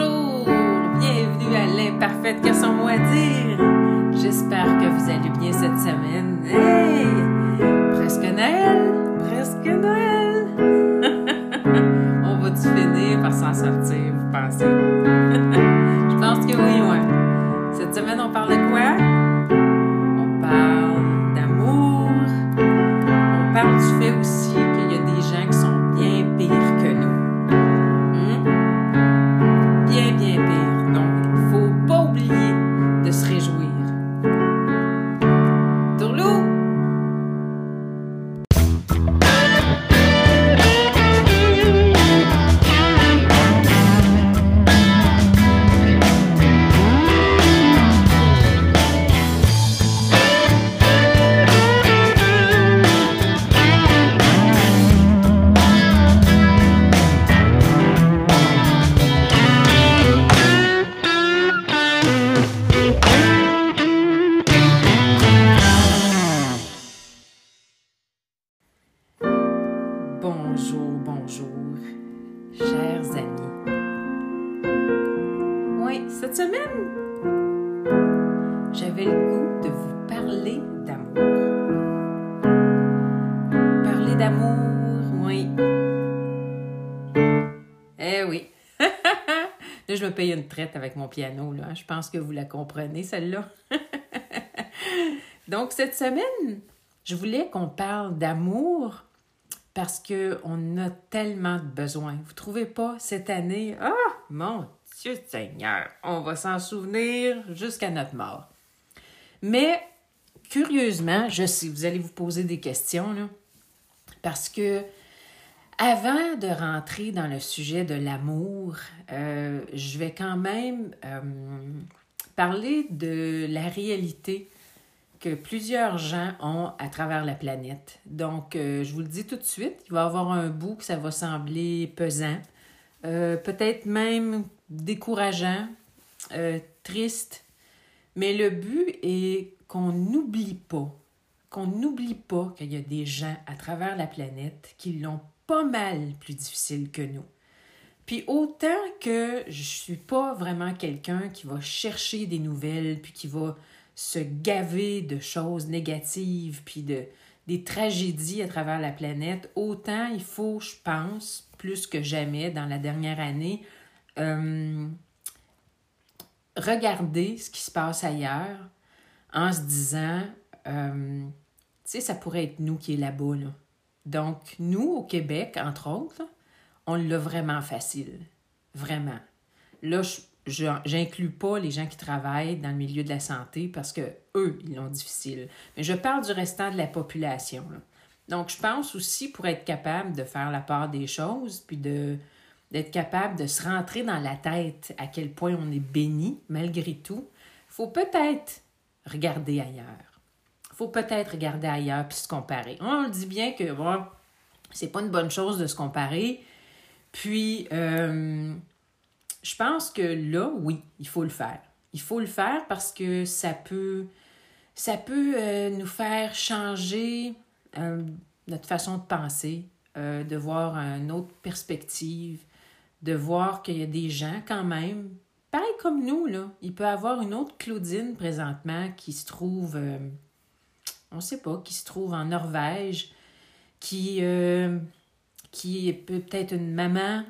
Bonjour, bienvenue à l'imparfaite que son mot dire. J'espère que vous allez bien cette semaine. Hey, presque Noël, presque Noël. On va-tu finir par s'en sortir, vous pensez? Je pense que oui, ouais. Cette semaine, on parle de piano, là. Je pense que vous la comprenez, celle-là. Donc, cette semaine, je voulais qu'on parle d'amour parce qu'on a tellement de besoins. Vous trouvez pas cette année? Ah, mon Dieu Seigneur, on va s'en souvenir jusqu'à notre mort. Mais, curieusement, je sais, vous allez vous poser des questions, là, parce que avant de rentrer dans le sujet de l'amour, euh, je vais quand même euh, parler de la réalité que plusieurs gens ont à travers la planète. Donc, euh, je vous le dis tout de suite, il va y avoir un bout que ça va sembler pesant, peut-être même décourageant, triste, mais le but est qu'on n'oublie pas, qu'on n'oublie pas qu'il y a des gens à travers la planète qui l'ont pas mal plus difficile que nous. Puis autant que je suis pas vraiment quelqu'un qui va chercher des nouvelles, puis qui va se gaver de choses négatives, puis de, des tragédies à travers la planète, autant il faut, je pense, plus que jamais dans la dernière année, euh, regarder ce qui se passe ailleurs en se disant, euh, tu sais, ça pourrait être nous qui est là-bas. Là. Donc, nous, au Québec, entre autres, on l'a vraiment facile. Vraiment. Là, je n'inclus pas les gens qui travaillent dans le milieu de la santé parce que eux, ils l'ont difficile. Mais je parle du restant de la population. Donc, je pense aussi pour être capable de faire la part des choses, puis d'être capable de se rentrer dans la tête à quel point on est béni malgré tout, faut peut-être regarder ailleurs. Faut peut-être regarder ailleurs puis se comparer. On le dit bien que bon, c'est pas une bonne chose de se comparer. Puis, euh, je pense que là, oui, il faut le faire. Il faut le faire parce que ça peut, ça peut euh, nous faire changer euh, notre façon de penser, de voir une autre perspective, de voir qu'il y a des gens quand même, pareil comme nous, là. Il peut y avoir une autre Claudine présentement qui se trouve, on ne sait pas, qui se trouve en Norvège, qui, euh, qui est peut-être une maman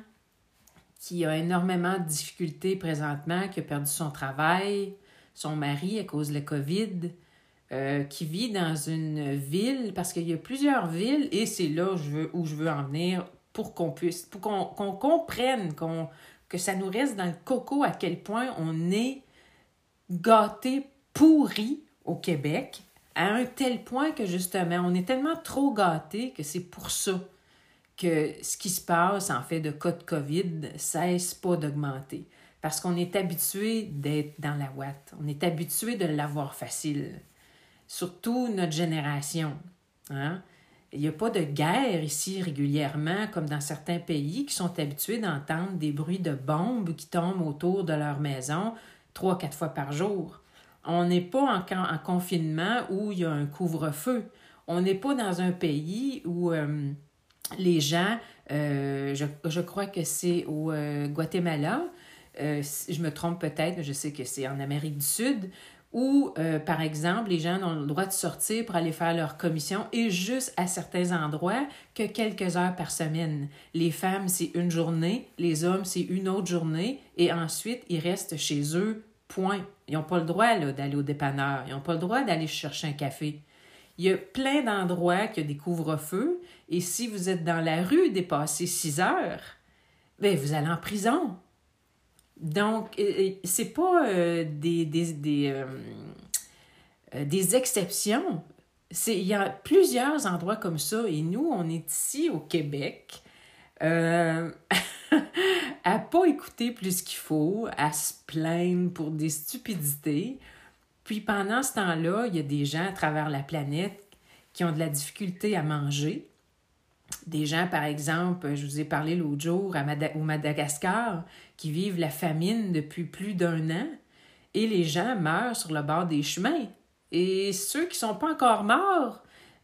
qui a énormément de difficultés présentement, qui a perdu son travail, son mari à cause de la COVID, euh, qui vit dans une ville, parce qu'il y a plusieurs villes, et c'est là où je veux, où je veux en venir, pour qu'on puisse, pour qu'on qu'on comprenne, qu'on que ça nous reste dans le coco à quel point on est gâté, pourri au Québec, à un tel point que justement, on est tellement trop gâté que c'est pour ça que ce qui se passe en fait de cas de COVID cesse pas d'augmenter. Parce qu'on est habitué d'être dans la ouate. On est habitué de l'avoir facile. Surtout notre génération. Hein? Il n'y a pas de guerre ici régulièrement, comme dans certains pays qui sont habitués d'entendre des bruits de bombes qui tombent autour de leur maison trois, quatre fois par jour. On n'est pas en, en, confinement où il y a un couvre-feu. On n'est pas dans un pays où euh, les gens, euh, je, je, crois que c'est au euh, Guatemala, je me trompe peut-être, je sais que c'est en Amérique du Sud, où, par exemple, les gens ont le droit de sortir pour aller faire leur commission et juste à certains endroits que quelques heures par semaine. Les femmes, c'est une journée, les hommes, c'est une autre journée, et ensuite, ils restent chez eux, point. Ils n'ont pas le droit d'aller au dépanneur, ils n'ont pas le droit d'aller chercher un café. Il y a plein d'endroits qui ont des couvre-feux, et si vous êtes dans la rue dépassé 6 heures, bien, vous allez en prison. Donc, c'est pas euh, des, des, des, euh, euh, des exceptions. Il y a plusieurs endroits comme ça et nous, on est ici au Québec à pas écouter plus qu'il faut, à se plaindre pour des stupidités. Puis pendant ce temps-là, il y a des gens à travers la planète qui ont de la difficulté à manger. Des gens, par exemple, je vous ai parlé l'autre jour à au Madagascar, qui vivent la famine depuis plus d'un an, et les gens meurent sur le bord des chemins. Et ceux qui ne sont pas encore morts,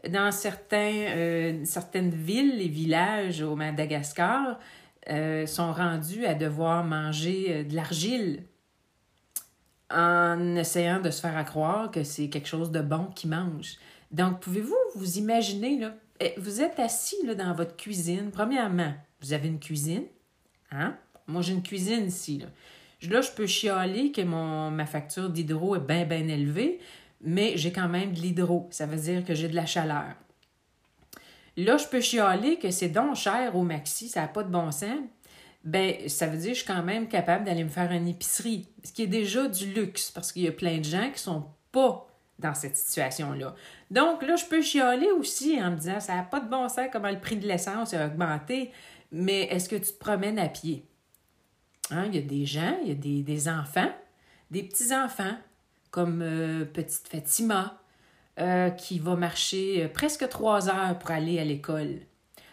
dans certains, euh, certaines villes et villages au Madagascar, euh, sont rendus à devoir manger euh, de l'argile en essayant de se faire croire que c'est quelque chose de bon qu'ils mangent. Donc, pouvez-vous vous imaginer, eh, vous êtes assis là, dans votre cuisine. Premièrement, vous avez une cuisine. Hein? Moi, j'ai une cuisine ici. Là. là, je peux chialer que mon, ma facture d'hydro est bien, bien élevée, mais j'ai quand même de l'hydro. Ça veut dire que j'ai de la chaleur. Là, je peux chialer que c'est donc cher au maxi, ça n'a pas de bon sens. Ben, ça veut dire que je suis quand même capable d'aller me faire une épicerie, ce qui est déjà du luxe, parce qu'il y a plein de gens qui sont pas dans cette situation-là. Donc là, je peux chialer aussi en me disant, ça n'a pas de bon sens comment le prix de l'essence a augmenté, mais est-ce que tu te promènes à pied? Hein, il y a des gens, il y a des, enfants, des petits-enfants, comme euh, petite Fatima, euh, qui va marcher euh, presque trois heures pour aller à l'école.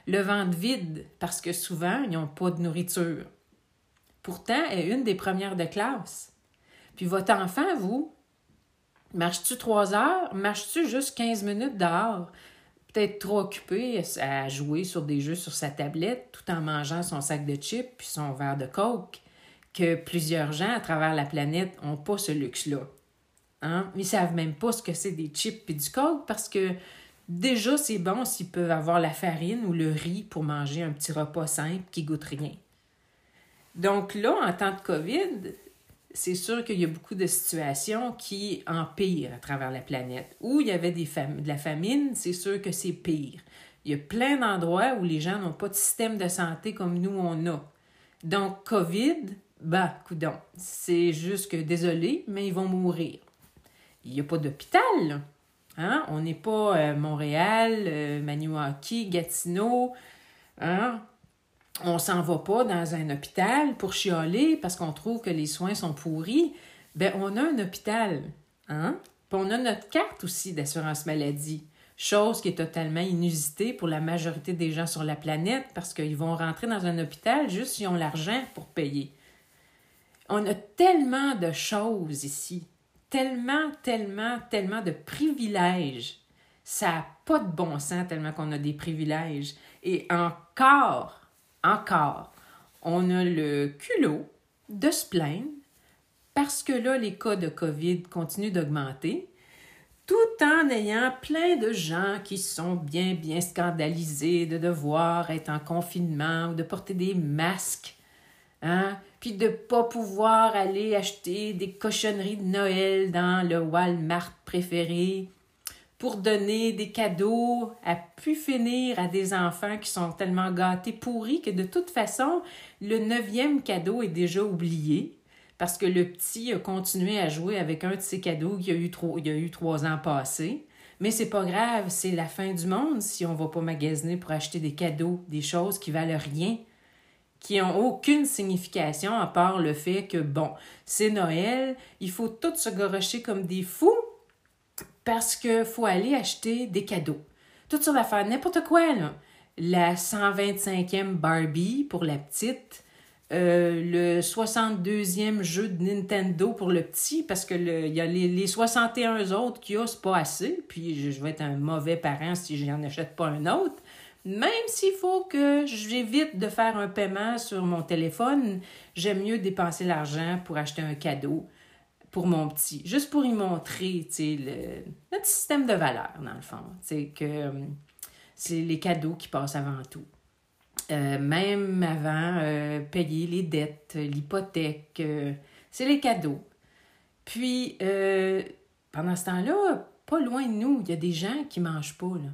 Le ventre vide, parce que souvent, ils n'ont pas de nourriture. Pourtant, elle est une des premières de classe. Puis votre enfant, vous, marches-tu trois heures? Marches-tu juste 15 minutes dehors? Peut-être trop occupé à jouer sur des jeux sur sa tablette tout en mangeant son sac de chips puis son verre de coke que plusieurs gens à travers la planète n'ont pas ce luxe-là. Hein? Ils savent même pas ce que c'est des chips et du coke parce que déjà, c'est bon s'ils peuvent avoir la farine ou le riz pour manger un petit repas simple qui goûte rien. Donc là, en temps de COVID, c'est sûr qu'il y a beaucoup de situations qui empirent à travers la planète. Où il y avait des de la famine, c'est sûr que c'est pire. Il y a plein d'endroits où les gens n'ont pas de système de santé comme nous, on a. Donc, COVID, bah, coudon, c'est juste que désolé, mais ils vont mourir. Il n'y a pas d'hôpital, hein? On n'est pas euh, Montréal, euh, Maniwaki, Gatineau, hein? On s'en va pas dans un hôpital pour chialer parce qu'on trouve que les soins sont pourris. Ben, on a un hôpital, hein? Puis on a notre carte aussi d'assurance maladie. Chose qui est totalement inusitée pour la majorité des gens sur la planète parce qu'ils vont rentrer dans un hôpital juste s'ils ont l'argent pour payer. On a tellement de choses ici, tellement, tellement, tellement de privilèges. Ça n'a pas de bon sens tellement qu'on a des privilèges. Et encore, encore, on a le culot de se plaindre parce que là, les cas de COVID continuent d'augmenter, tout en ayant plein de gens qui sont bien, bien scandalisés de devoir être en confinement ou de porter des masques. Hein? puis de ne pas pouvoir aller acheter des cochonneries de Noël dans le Walmart préféré pour donner des cadeaux à pu finir à des enfants qui sont tellement gâtés, pourris, que de toute façon, le neuvième cadeau est déjà oublié parce que le petit a continué à jouer avec un de ses cadeaux qu'il a eu, il y a eu trois ans passés. Mais c'est pas grave, c'est la fin du monde si on va pas magasiner pour acheter des cadeaux, des choses qui valent rien qui n'ont aucune signification à part le fait que, bon, c'est Noël, il faut tout se gorocher comme des fous parce qu'il faut aller acheter des cadeaux. Tout sur l'affaire, n'importe quoi, là. La 125e Barbie pour la petite, euh, le 62e jeu de Nintendo pour le petit, parce que il y a les, les 61 autres qui a, c'est pas assez, puis je, je vais être un mauvais parent si je n'en achète pas un autre Même s'il faut que j'évite de faire un paiement sur mon téléphone, j'aime mieux dépenser l'argent pour acheter un cadeau pour mon petit, juste pour y montrer, le, notre système de valeur, dans le fond. C'est que euh, c'est les cadeaux qui passent avant tout. Euh, même avant, euh, payer les dettes, l'hypothèque, c'est les cadeaux. Puis, pendant ce temps-là, pas loin de nous, il y a des gens qui mangent pas. Là.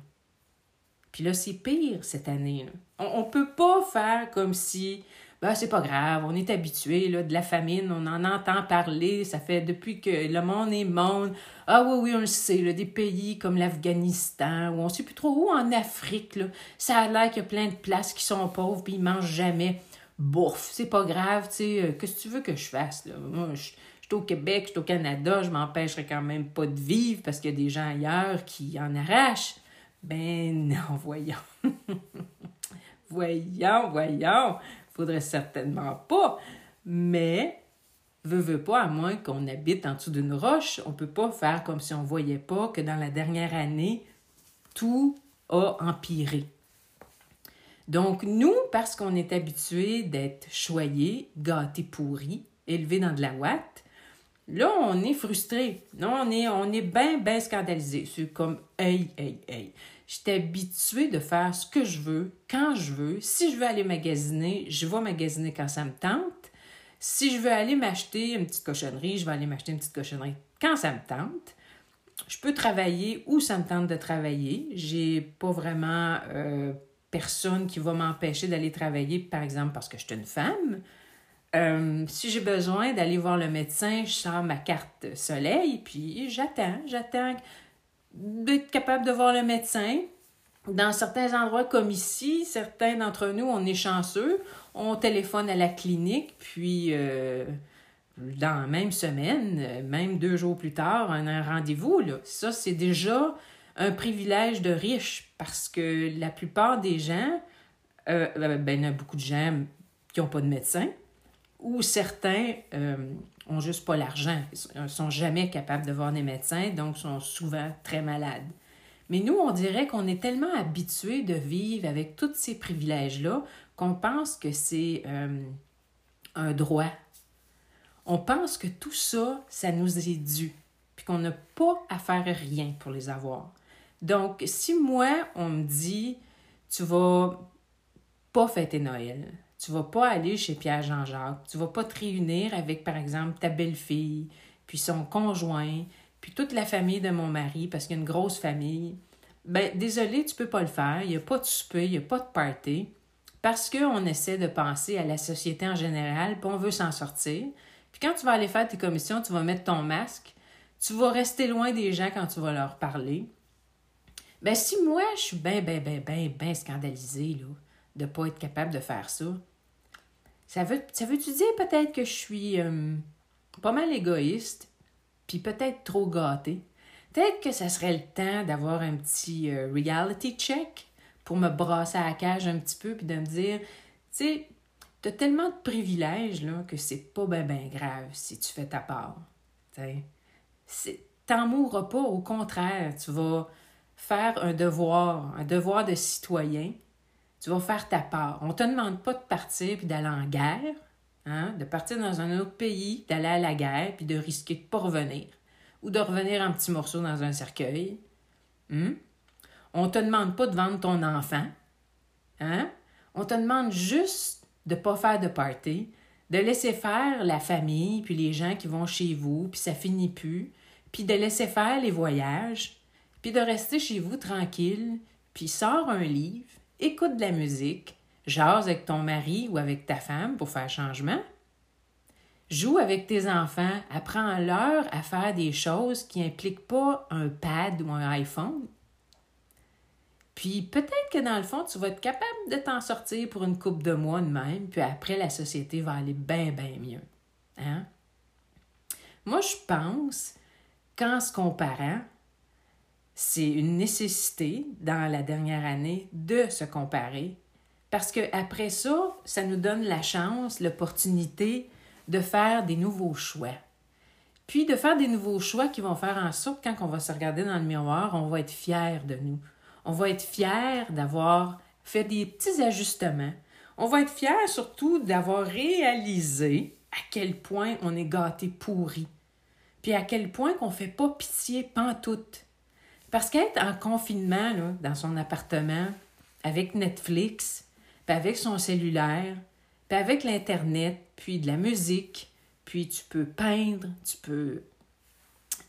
Puis là, c'est pire cette année. On, ne peut pas faire comme si ben, c'est pas grave, on est habitué de la famine, on en entend parler, ça fait depuis que le monde est monde. Ah oui, oui, on le sait, là, des pays comme l'Afghanistan, ou on sait plus trop où, en Afrique, ça a l'air qu'il y a plein de places qui sont pauvres, puis ils mangent jamais. Bouf, c'est pas grave, tu sais, euh, qu'est-ce que tu veux que je fasse, là? Moi, je suis au Québec, je suis au Canada, je m'empêcherai quand même pas de vivre parce qu'il y a des gens ailleurs qui en arrachent. Ben non, voyons. voyons, voyons. Faudrait certainement pas. Mais, veut, veut pas, à moins qu'on habite en dessous d'une roche, on peut pas faire comme si on voyait pas que dans la dernière année, tout a empiré. Donc, nous, parce qu'on est habitué d'être choyé, gâté pourri, élevé dans de la ouate, là, on est frustré. Non, on est, on est bien, bien scandalisé. C'est comme, hey, hey, hey. J'étais habituée de faire ce que je veux, quand je veux. Si je veux aller magasiner, je vais magasiner quand ça me tente. Si je veux aller m'acheter une petite cochonnerie, je vais aller m'acheter une petite cochonnerie quand ça me tente. Je peux travailler où ça me tente de travailler. J'ai pas vraiment euh, personne qui va m'empêcher d'aller travailler, par exemple, parce que je suis une femme. Euh, si j'ai besoin d'aller voir le médecin, je sors ma carte soleil, puis j'attends, j'attends d'être capable de voir le médecin. Dans certains endroits comme ici, certains d'entre nous, on est chanceux, on téléphone à la clinique, puis euh, dans la même semaine, même deux jours plus tard, on a un rendez-vous. Ça, c'est déjà un privilège de riche parce que la plupart des gens, euh, ben, il y a beaucoup de gens qui n'ont pas de médecin ou certains euh, ont juste pas l'argent, sont jamais capables de voir des médecins, donc sont souvent très malades. Mais nous, on dirait qu'on est tellement habitués de vivre avec tous ces privilèges-là qu'on pense que c'est euh, un droit. On pense que tout ça, ça nous est dû, puis qu'on n'a pas à faire rien pour les avoir. Donc, si moi, on me dit, tu vas pas fêter Noël, tu vas pas aller chez Pierre Jean-Jacques. Tu vas pas te réunir avec, par exemple, ta belle-fille, puis son conjoint, puis toute la famille de mon mari, parce qu'il y a une grosse famille. Ben, désolé, tu peux pas le faire. Il n'y a pas de souper, il n'y a pas de party. Parce qu'on essaie de penser à la société en général, puis on veut s'en sortir. Puis quand tu vas aller faire tes commissions, tu vas mettre ton masque. Tu vas rester loin des gens quand tu vas leur parler. Ben, si moi, je suis bien, bien, bien, bien, bien scandalisée, là, de ne pas être capable de faire ça, ça veut, ça veut-tu dire peut-être que je suis euh, pas mal égoïste, puis peut-être trop gâtée? Peut-être que ça serait le temps d'avoir un petit euh, reality check pour me brasser à la cage un petit peu, puis de me dire, tu sais, t'as tellement de privilèges là, que c'est pas bien ben grave si tu fais ta part. T'en mourras pas, au contraire, tu vas faire un devoir, un devoir de citoyen, tu vas faire ta part. On ne te demande pas de partir puis d'aller en guerre, hein, de partir dans un autre pays, d'aller à la guerre puis de risquer de ne pas revenir ou de revenir en petits morceaux dans un cercueil. Hein? On ne te demande pas de vendre ton enfant. Hein? On te demande juste de ne pas faire de party, de laisser faire la famille, puis les gens qui vont chez vous, puis ça finit plus, puis de laisser faire les voyages, puis de rester chez vous tranquille, puis sors un livre, écoute de la musique, jase avec ton mari ou avec ta femme pour faire changement. Joue avec tes enfants, apprends-leur à faire des choses qui n'impliquent pas un pad ou un iPhone. Puis peut-être que dans le fond, tu vas être capable de t'en sortir pour une coupe de mois de même, puis après, la société va aller bien, bien mieux. Hein? Moi, je pense qu'en se comparant, c'est une nécessité dans la dernière année de se comparer parce que après ça, ça nous donne la chance, l'opportunité de faire des nouveaux choix. Puis de faire des nouveaux choix qui vont faire en sorte quand on va se regarder dans le miroir, on va être fier de nous. On va être fier d'avoir fait des petits ajustements. On va être fiers surtout d'avoir réalisé à quel point on est gâté pourri, puis à quel point qu'on fait pas pitié pantoute. Parce qu'être en confinement là, dans son appartement, avec Netflix, puis avec son cellulaire, puis avec l'Internet, puis de la musique, puis tu peux peindre, tu peux,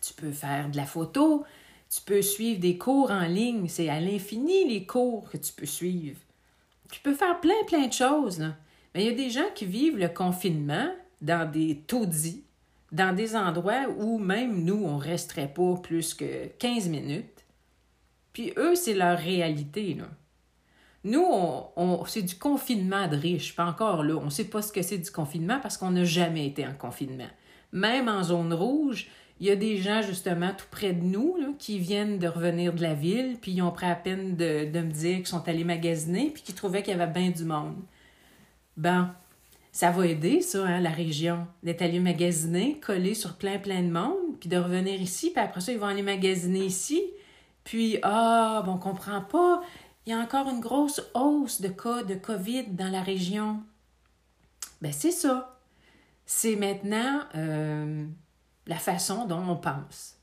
tu peux faire de la photo, tu peux suivre des cours en ligne, c'est à l'infini les cours que tu peux suivre. Tu peux faire plein, plein de choses. Là. Mais il y a des gens qui vivent le confinement dans des taudis, dans des endroits où même nous, on resterait pas plus que 15 minutes. Puis eux, c'est leur réalité. Là. Nous, on, c'est du confinement de riches, pas encore là. On ne sait pas ce que c'est du confinement parce qu'on n'a jamais été en confinement. Même en zone rouge, il y a des gens justement tout près de nous qui viennent de revenir de la ville, puis ils ont pris à peine de, me dire qu'ils sont allés magasiner, puis qu'ils trouvaient qu'il y avait bien du monde. Ben, ça va aider, ça, hein, la région, d'être allé magasiner, coller sur plein, plein de monde, puis de revenir ici, puis après ça, ils vont aller magasiner ici. Puis, ah, bon, on comprend pas il y a encore une grosse hausse de cas de COVID dans la région. Ben c'est ça. C'est maintenant euh, la façon dont on pense.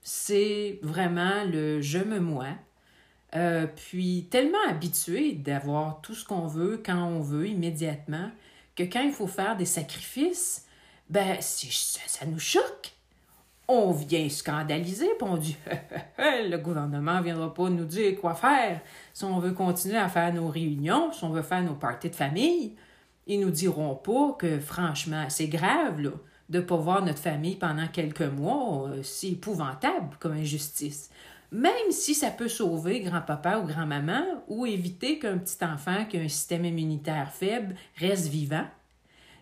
C'est vraiment le je me moi. Euh, puis tellement habitué d'avoir tout ce qu'on veut quand on veut immédiatement que quand il faut faire des sacrifices, ben ça, ça nous choque on vient scandaliser, puis on dit le gouvernement ne viendra pas nous dire quoi faire. Si on veut continuer à faire nos réunions, si on veut faire nos parties de famille, ils nous diront pas que franchement, c'est grave là, de ne pas voir notre famille pendant quelques mois. Euh, c'est épouvantable comme injustice. Même si ça peut sauver grand-papa ou grand-maman ou éviter qu'un petit enfant qui a un système immunitaire faible reste vivant,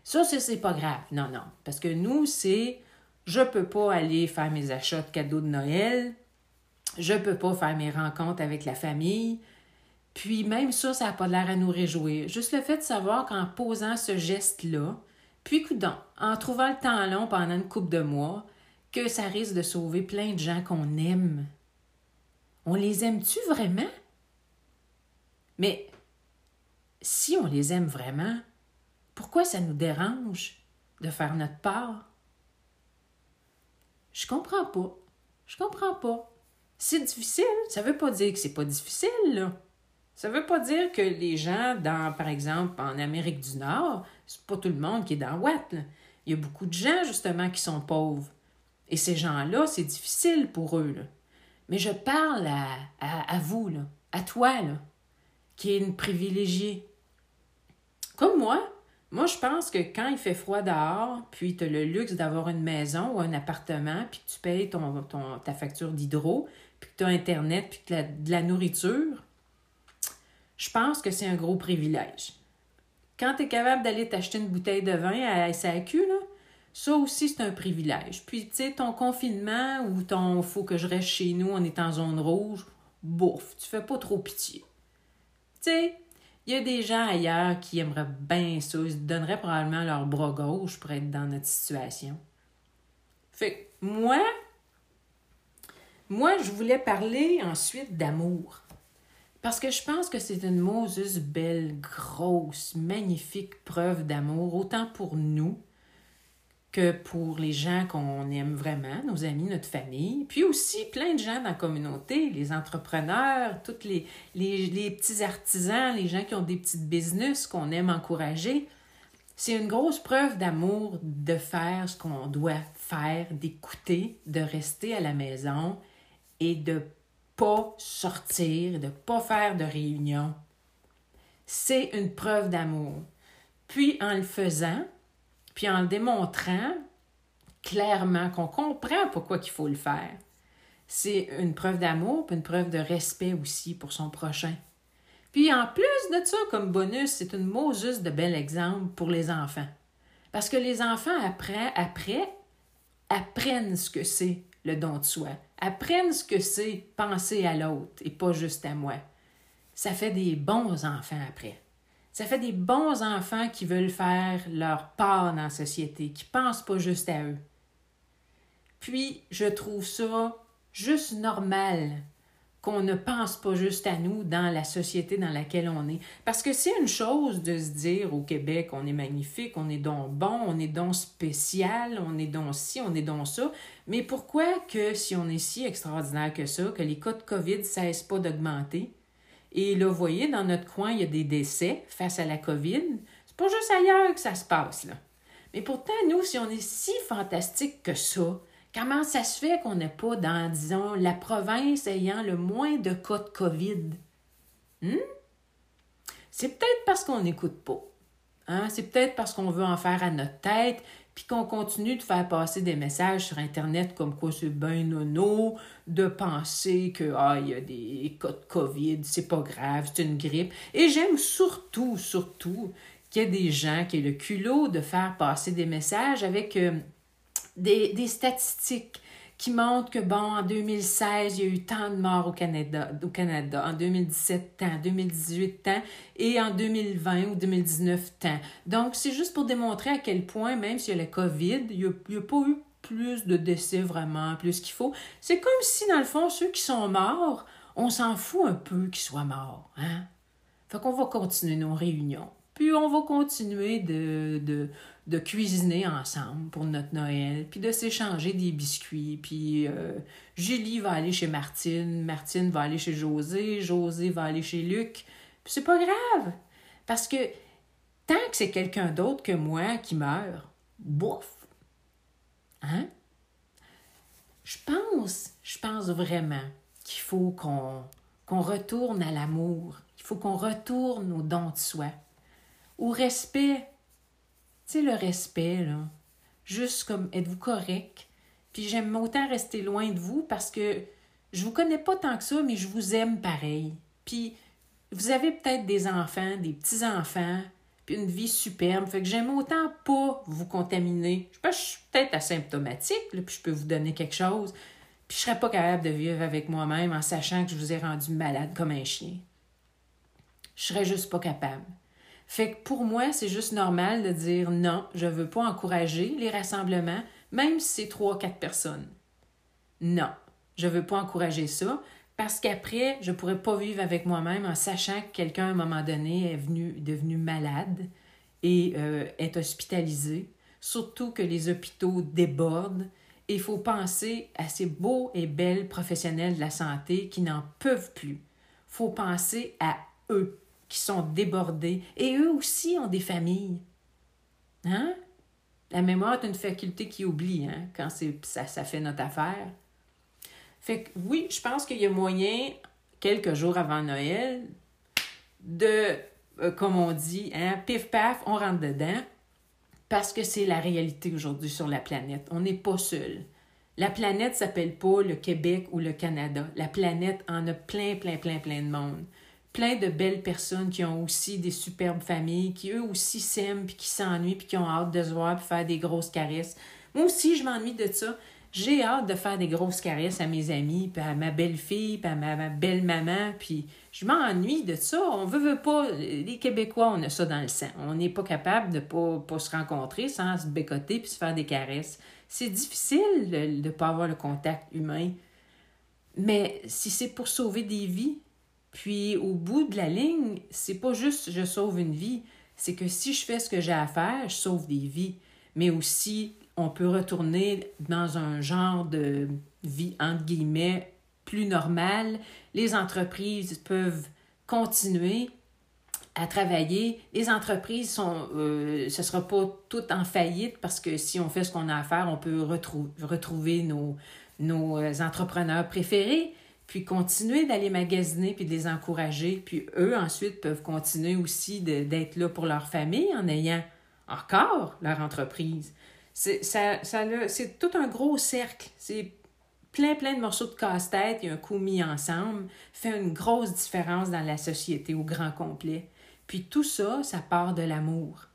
ça, c'est pas grave. Non, non. Parce que nous, c'est je peux pas aller faire mes achats de cadeaux de Noël. Je peux pas faire mes rencontres avec la famille. Puis même ça, ça n'a pas l'air à nous réjouir. Juste le fait de savoir qu'en posant ce geste-là, puis coudon, en trouvant le temps long pendant une coupe de mois, que ça risque de sauver plein de gens qu'on aime. On les aime-tu vraiment? Mais si on les aime vraiment, pourquoi ça nous dérange de faire notre part? Je comprends pas. Je comprends pas. C'est difficile. Ça veut pas dire que c'est pas difficile, là. Ça veut pas dire que les gens dans, par exemple, en Amérique du Nord, c'est pas tout le monde qui est dans Watt. Il y a beaucoup de gens, justement, qui sont pauvres. Et ces gens-là, c'est difficile pour eux. Là. Mais je parle à, à, à, vous, là, à toi, là, qui est une privilégiée. Comme moi, moi, je pense que quand il fait froid dehors, puis tu as le luxe d'avoir une maison ou un appartement, puis tu payes ton, ta facture d'hydro, puis tu as Internet, puis que as de la nourriture, je pense que c'est un gros privilège. Quand tu es capable d'aller t'acheter une bouteille de vin à SAQ, là, ça aussi, c'est un privilège. Puis, tu sais, ton confinement ou ton faut que je reste chez nous, on est en zone rouge, bouf, tu fais pas trop pitié. Tu sais, il y a des gens ailleurs qui aimeraient bien ça, ils donneraient probablement leur bras gauche pour être dans notre situation. Fait que moi, moi, je voulais parler ensuite d'amour. Parce que je pense que c'est une Moses belle, grosse, magnifique preuve d'amour, autant pour nous que pour les gens qu'on aime vraiment, nos amis, notre famille, puis aussi plein de gens dans la communauté, les entrepreneurs, tous les, les, petits artisans, les gens qui ont des petites business qu'on aime encourager. C'est une grosse preuve d'amour de faire ce qu'on doit faire, d'écouter, de rester à la maison et de pas sortir, de pas faire de réunion. C'est une preuve d'amour. Puis en le faisant, puis en le démontrant clairement qu'on comprend pourquoi il faut le faire. C'est une preuve d'amour, puis une preuve de respect aussi pour son prochain. Puis en plus de ça, comme bonus, c'est une Moses de bel exemple pour les enfants. Parce que les enfants, après, après apprennent ce que c'est le don de soi, apprennent ce que c'est penser à l'autre et pas juste à moi. Ça fait des bons enfants après. Ça fait des bons enfants qui veulent faire leur part dans la société, qui pensent pas juste à eux. Puis, je trouve ça juste normal qu'on ne pense pas juste à nous dans la société dans laquelle on est. Parce que c'est une chose de se dire au Québec, on est magnifique, on est donc bon, on est donc spécial, on est donc ci, on est donc ça. Mais pourquoi que si on est si extraordinaire que ça, que les cas de COVID ne cessent pas d'augmenter? Et là, vous voyez, dans notre coin, il y a des décès face à la COVID. C'est pas juste ailleurs que ça se passe, là. Mais pourtant, nous, si on est si fantastique que ça, Comment ça se fait qu'on n'est pas dans, disons, la province ayant le moins de cas de COVID? Hmm? C'est peut-être parce qu'on n'écoute pas. Hein? C'est peut-être parce qu'on veut en faire à notre tête, puis qu'on continue de faire passer des messages sur Internet comme quoi c'est ben nono, de penser que ah, il y a des cas de COVID, c'est pas grave, c'est une grippe. Et j'aime surtout, surtout qu'il y ait des gens qui aient le culot de faire passer des messages avec euh, des, statistiques qui montrent que, bon, en 2016, il y a eu tant de morts au Canada, au Canada en 2017, tant, 2018, tant, et en 2020 ou 2019, tant. Donc, c'est juste pour démontrer à quel point, même s'il y a le COVID, il n'y a, a, pas eu plus de décès vraiment, plus qu'il faut. C'est comme si, dans le fond, ceux qui sont morts, on s'en fout un peu qu'ils soient morts. Hein? Fait qu'on va continuer nos réunions. Puis on va continuer de, de, de cuisiner ensemble pour notre Noël, puis de s'échanger des biscuits. Puis euh, Julie va aller chez Martine, Martine va aller chez José, José va aller chez Luc. Puis c'est pas grave, parce que tant que c'est quelqu'un d'autre que moi qui meurt, bouf. Hein? Je pense, je pense vraiment qu'il faut qu'on qu'on retourne à l'amour. Il faut qu'on retourne au don de soi, au respect sais, le respect, là. Juste comme, êtes-vous correct? Puis j'aime autant rester loin de vous parce que je vous connais pas tant que ça, mais je vous aime pareil. Puis vous avez peut-être des enfants, des petits-enfants, puis une vie superbe. Fait que j'aime autant pas vous contaminer. Je, je suis peut-être asymptomatique, là, puis je peux vous donner quelque chose. Puis je serais pas capable de vivre avec moi-même en sachant que je vous ai rendu malade comme un chien. Je serais juste pas capable. Fait que pour moi, c'est juste normal de dire non, je ne veux pas encourager les rassemblements, même si c'est trois, quatre personnes. Non, je veux pas encourager ça parce qu'après, je pourrais pas vivre avec moi-même en sachant que quelqu'un, à un moment donné, est venu, devenu malade et euh, est hospitalisé. Surtout que les hôpitaux débordent. Il faut penser à ces beaux et belles professionnels de la santé qui n'en peuvent plus. Il faut penser à eux qui sont débordés. Et eux aussi ont des familles. Hein? La mémoire est une faculté qui oublie hein, quand ça, fait notre affaire. Fait que oui, je pense qu'il y a moyen, quelques jours avant Noël, de, euh, comme on dit, hein, pif paf, on rentre dedans, parce que c'est la réalité aujourd'hui sur la planète. On n'est pas seul. La planète s'appelle pas le Québec ou le Canada. La planète en a plein, plein, plein, plein de monde plein de belles personnes qui ont aussi des superbes familles, qui eux aussi s'aiment, puis qui s'ennuient, puis qui ont hâte de se voir, puis faire des grosses caresses. Moi aussi, je m'ennuie de ça. J'ai hâte de faire des grosses caresses à mes amis, puis à ma belle-fille, puis à ma, belle-maman, puis je m'ennuie de ça. On veut, veut pas... Les Québécois, on a ça dans le sang. On n'est pas capable de pas, pas se rencontrer sans se bécoter puis se faire des caresses. C'est difficile de ne pas avoir le contact humain. Mais si c'est pour sauver des vies, puis au bout de la ligne, c'est pas juste je sauve une vie, c'est que si je fais ce que j'ai à faire, je sauve des vies. Mais aussi, on peut retourner dans un genre de vie, entre guillemets, plus normale. Les entreprises peuvent continuer à travailler. Les entreprises sont, euh, ce sera pas tout en faillite parce que si on fait ce qu'on a à faire, on peut retrouver nos, nos euh, entrepreneurs préférés puis continuer d'aller magasiner puis de les encourager. Puis eux, ensuite, peuvent continuer aussi d'être là pour leur famille en ayant encore leur entreprise. C'est ça, c'est tout un gros cercle. C'est plein, plein de morceaux de casse-tête et un coup mis ensemble fait une grosse différence dans la société au grand complet. Puis tout ça, ça part de l'amour.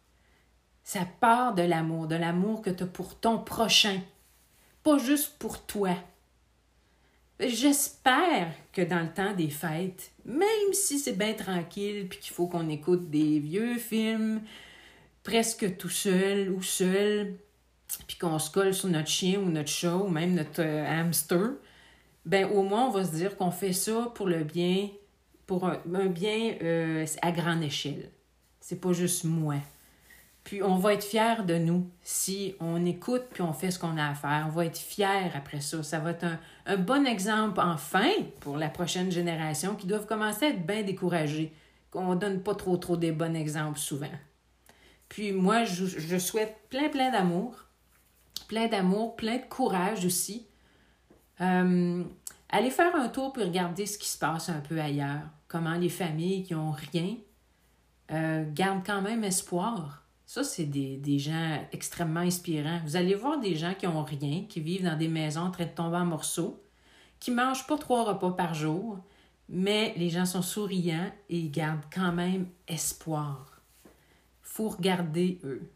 Ça part de l'amour, de l'amour que tu as pour ton prochain, pas juste pour toi. J'espère que dans le temps des fêtes, même si c'est bien tranquille puis qu'il faut qu'on écoute des vieux films presque tout seul ou seul, puis qu'on se colle sur notre chien ou notre chat ou même notre euh, hamster, ben au moins on va se dire qu'on fait ça pour le bien, pour un, bien euh, à grande échelle. C'est pas juste moi. Puis on va être fiers de nous si on écoute puis on fait ce qu'on a à faire. On va être fiers après ça. Ça va être un, bon exemple enfin pour la prochaine génération qui doivent commencer à être bien découragés. Qu'on donne pas trop trop des bons exemples souvent. Puis moi, je, souhaite plein plein d'amour, plein d'amour, plein de courage aussi. Euh, allez faire un tour pour regarder ce qui se passe un peu ailleurs. Comment les familles qui ont rien euh, gardent quand même espoir. Ça, c'est des, gens extrêmement inspirants. Vous allez voir des gens qui ont rien, qui vivent dans des maisons en train de tomber en morceaux, qui mangent pas trois repas par jour, mais les gens sont souriants et ils gardent quand même espoir. faut regarder eux.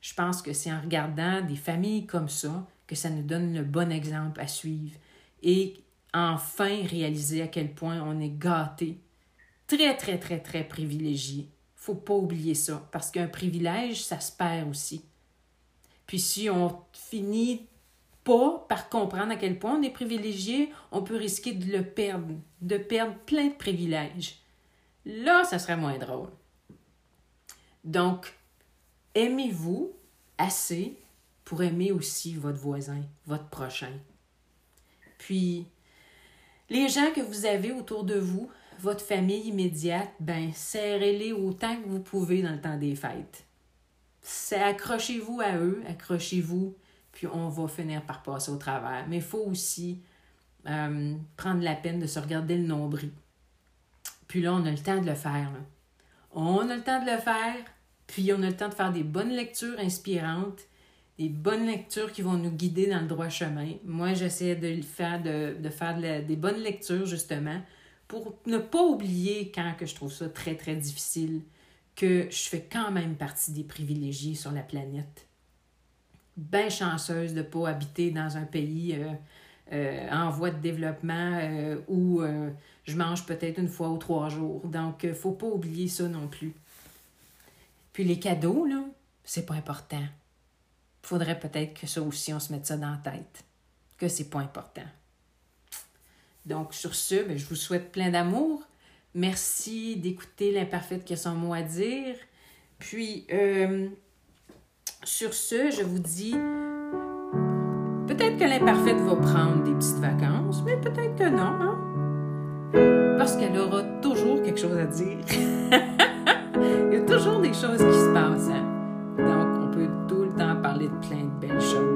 Je pense que c'est en regardant des familles comme ça que ça nous donne le bon exemple à suivre et enfin réaliser à quel point on est gâté, très, très, très, très privilégié. Faut pas oublier ça, parce qu'un privilège, ça se perd aussi. Puis si on finit pas par comprendre à quel point on est privilégié, on peut risquer de le perdre, de perdre plein de privilèges. Là, ça serait moins drôle. Donc, aimez-vous assez pour aimer aussi votre voisin, votre prochain? Puis, les gens que vous avez autour de vous, votre famille immédiate, ben, serrez-les autant que vous pouvez dans le temps des fêtes. Accrochez-vous à eux, accrochez-vous, puis on va finir par passer au travers. Mais il faut aussi euh, prendre la peine de se regarder le nombril. Puis là, on a le temps de le faire. On a le temps de le faire, puis on a le temps de faire des bonnes lectures inspirantes, des bonnes lectures qui vont nous guider dans le droit chemin. Moi, j'essaie de faire, de, de faire des bonnes lectures, justement, pour ne pas oublier, quand que je trouve ça très, très difficile, que je fais quand même partie des privilégiés sur la planète. Bien chanceuse de ne pas habiter dans un pays euh, euh, en voie de développement euh, où je mange peut-être une fois ou trois jours. Donc, il ne faut pas oublier ça non plus. Puis les cadeaux, là, c'est pas important faudrait peut-être que ça aussi, on se mette ça dans la tête, que c'est pas important. Donc, sur ce, ben, je vous souhaite plein d'amour. Merci d'écouter l'imparfaite qui a son mot à dire. Puis, euh, sur ce, je vous dis, peut-être que l'imparfaite va prendre des petites vacances, mais peut-être que non, hein? Parce qu'elle aura toujours quelque chose à dire. Il y a toujours des choses qui se passent, hein? Donc, on peut tout parler de plein de belles choses.